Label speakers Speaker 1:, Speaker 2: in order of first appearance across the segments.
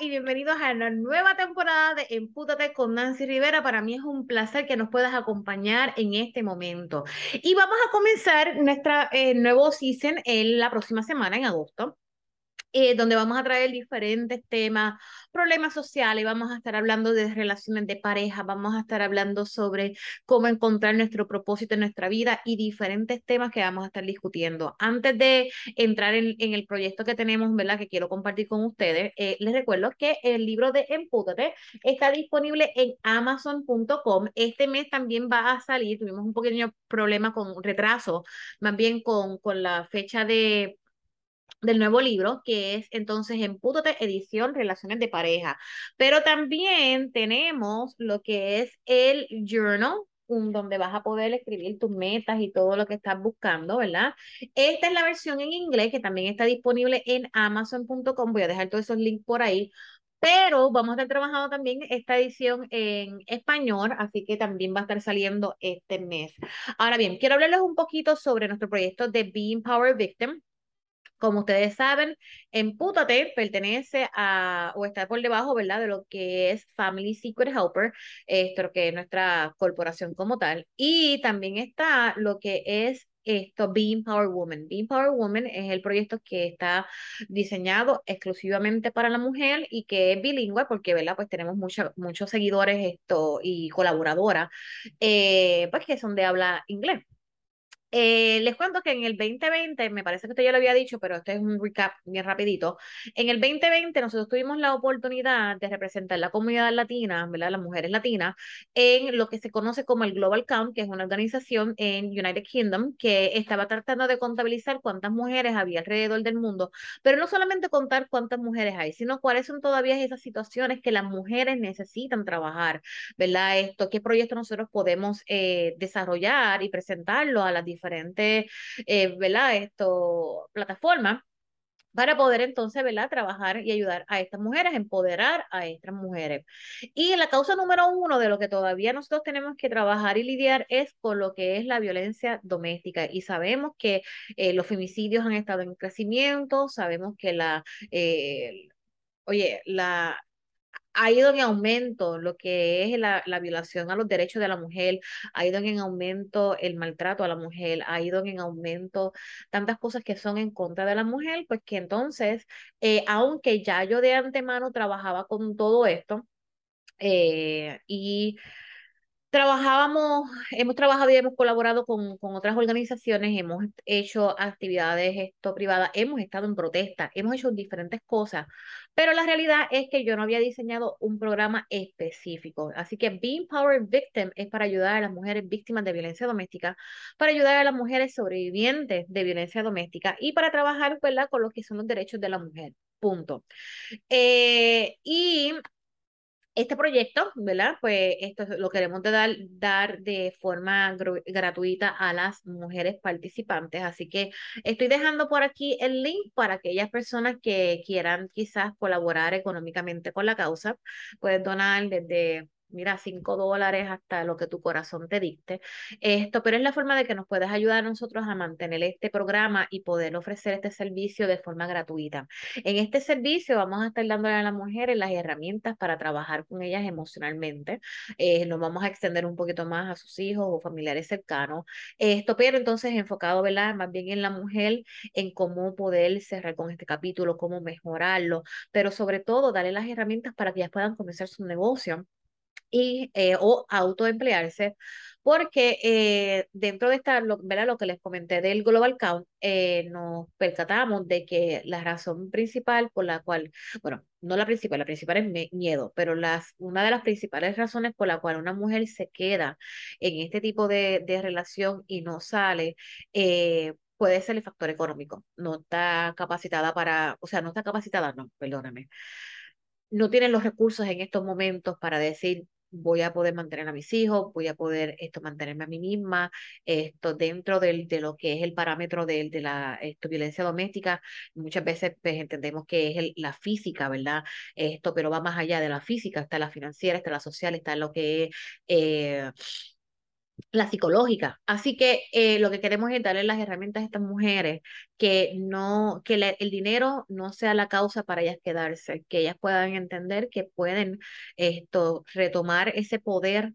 Speaker 1: y bienvenidos a la nueva temporada de Empútate con Nancy Rivera. Para mí es un placer que nos puedas acompañar en este momento. Y vamos a comenzar nuestra eh, nuevo season en la próxima semana, en agosto. Eh, donde vamos a traer diferentes temas, problemas sociales, vamos a estar hablando de relaciones de pareja, vamos a estar hablando sobre cómo encontrar nuestro propósito en nuestra vida y diferentes temas que vamos a estar discutiendo. Antes de entrar en, el proyecto que tenemos, ¿verdad? Que quiero compartir con ustedes, eh, les recuerdo que el libro de Empútate está disponible en amazon.com. Este mes también va a salir, tuvimos un pequeño problema con retraso, más bien con, con la fecha de del nuevo libro, que es entonces Empútate Edición Relaciones de Pareja. Pero también tenemos lo que es el journal, donde vas a poder escribir tus metas y todo lo que estás buscando, ¿verdad? Esta es la versión en inglés que también está disponible en amazon.com. Voy a dejar todos esos links por ahí. Pero vamos a estar trabajando también esta edición en español, así que también va a estar saliendo este mes. Ahora bien, quiero hablarles un poquito sobre nuestro proyecto de Being Power Victim. Como ustedes saben, Empútate pertenece a, o está por debajo, ¿verdad?, de lo que es Family Secret Helper, esto que es nuestra corporación como tal. Y también está lo que es esto, Being Power Woman. Being Power Woman es el proyecto que está diseñado exclusivamente para la mujer y que es bilingüe porque, ¿verdad? Pues tenemos muchos muchos seguidores esto y colaboradoras, eh, pues que son de habla inglés. Eh, les cuento que en el 2020, me parece que usted ya lo había dicho, pero este es un recap bien rapidito. En el 2020 nosotros tuvimos la oportunidad de representar la comunidad latina, ¿verdad? Las mujeres latinas, en lo que se conoce como el Global Count, que es una organización en United Kingdom que estaba tratando de contabilizar cuántas mujeres había alrededor del mundo, pero no solamente contar cuántas mujeres hay, sino cuáles son todavía esas situaciones que las mujeres necesitan trabajar, ¿verdad? Esto, qué proyectos nosotros podemos eh, desarrollar y presentarlo a las diferentes, eh, ¿verdad? Esto, plataformas para poder entonces, ¿verdad? Trabajar y ayudar a estas mujeres, empoderar a estas mujeres. Y la causa número uno de lo que todavía nosotros tenemos que trabajar y lidiar es con lo que es la violencia doméstica. Y sabemos que eh, los femicidios han estado en crecimiento, sabemos que la, eh, oye, la, ha ido en aumento lo que es la, la, violación a los derechos de la mujer, ha ido en aumento el maltrato a la mujer, ha ido en aumento tantas cosas que son en contra de la mujer, pues que entonces, eh, aunque ya yo de antemano trabajaba con todo esto, eh, y Trabajábamos, hemos trabajado y hemos colaborado con, con, otras organizaciones, hemos hecho actividades esto, privadas, hemos estado en protesta, hemos hecho diferentes cosas, pero la realidad es que yo no había diseñado un programa específico. Así que Being Power Victim es para ayudar a las mujeres víctimas de violencia doméstica, para ayudar a las mujeres sobrevivientes de violencia doméstica y para trabajar ¿verdad? con lo que son los derechos de la mujer. Punto. Eh, y este proyecto, ¿verdad? Pues esto lo queremos dar, dar de forma gratuita a las mujeres participantes. Así que estoy dejando por aquí el link para aquellas personas que quieran quizás colaborar económicamente con la causa. Puedes donar desde mira, cinco dólares hasta lo que tu corazón te dicte. Esto, pero es la forma de que nos puedes ayudar a nosotros a mantener este programa y poder ofrecer este servicio de forma gratuita. En este servicio vamos a estar dándole a las mujeres las herramientas para trabajar con ellas emocionalmente. Eh, nos vamos a extender un poquito más a sus hijos o familiares cercanos. Esto, pero entonces enfocado, ¿verdad? Más bien en la mujer, en cómo poder cerrar con este capítulo, cómo mejorarlo, pero sobre todo darle las herramientas para que ellas puedan comenzar su negocio y, eh, o autoemplearse, porque eh, dentro de esta, lo, lo que les comenté del Global Count, eh, nos percatamos de que la razón principal por la cual, bueno, no la principal, la principal es miedo, pero las, una de las principales razones por la cual una mujer se queda en este tipo de, de relación y no sale, puede ser el factor económico. No está capacitada para, o sea, no está capacitada, no, perdóname. No tienen los recursos en estos momentos para decir, voy a poder mantener a mis hijos, voy a poder esto mantenerme a mí misma, esto dentro del, de lo que es el parámetro de, de la esto, violencia doméstica, muchas veces pues, entendemos que es el, la física, ¿verdad? Esto, pero va más allá de la física, está la financiera, está la social, está lo que es... Eh, la psicológica. Así que eh, lo que queremos es darle las herramientas a estas mujeres que no, que el dinero no sea la causa para ellas quedarse, que ellas puedan entender que pueden esto retomar ese poder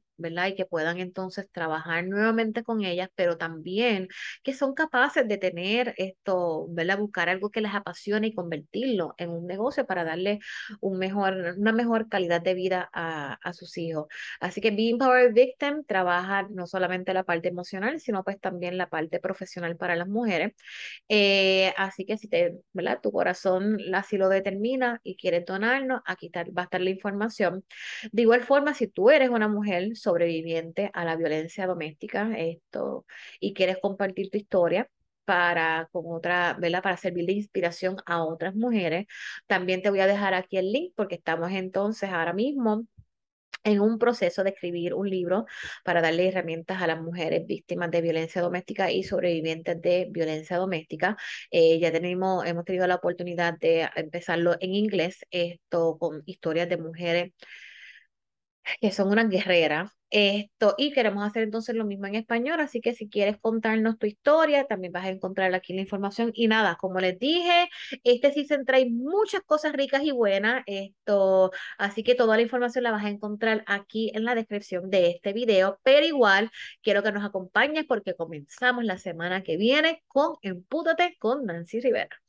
Speaker 1: Y que puedan entonces trabajar nuevamente con ellas, pero también que son capaces de tener esto, ¿verdad? Buscar algo que les apasione y convertirlo en un negocio para darle una mejor calidad de vida a, a sus hijos. Así que Being Power Victim trabaja no solamente la parte emocional, sino pues también la parte profesional para las mujeres. Eh, así que si te, ¿verdad? Tu corazón así lo determina y quieres donarnos, aquí va a estar la información. De igual forma, si tú eres una mujer sobreviviente a la violencia doméstica esto, y quieres compartir tu historia para con otra, ¿verdad? Para servir de inspiración a otras mujeres. También te voy a dejar aquí el link porque estamos entonces ahora mismo en un proceso de escribir un libro para darle herramientas a las mujeres víctimas de violencia doméstica y sobrevivientes de violencia doméstica. Eh, ya tenemos, hemos tenido la oportunidad de empezarlo en inglés, esto con historias de mujeres que son unas guerreras. Esto, y queremos hacer entonces lo mismo en español, así que si quieres contarnos tu historia, también vas a encontrar aquí la información. Y nada, como les dije, este sí se trae muchas cosas ricas y buenas, esto, así que toda la información la vas a encontrar aquí en la descripción de este video, pero igual quiero que nos acompañes porque comenzamos la semana que viene con Empútate con Nancy Rivera.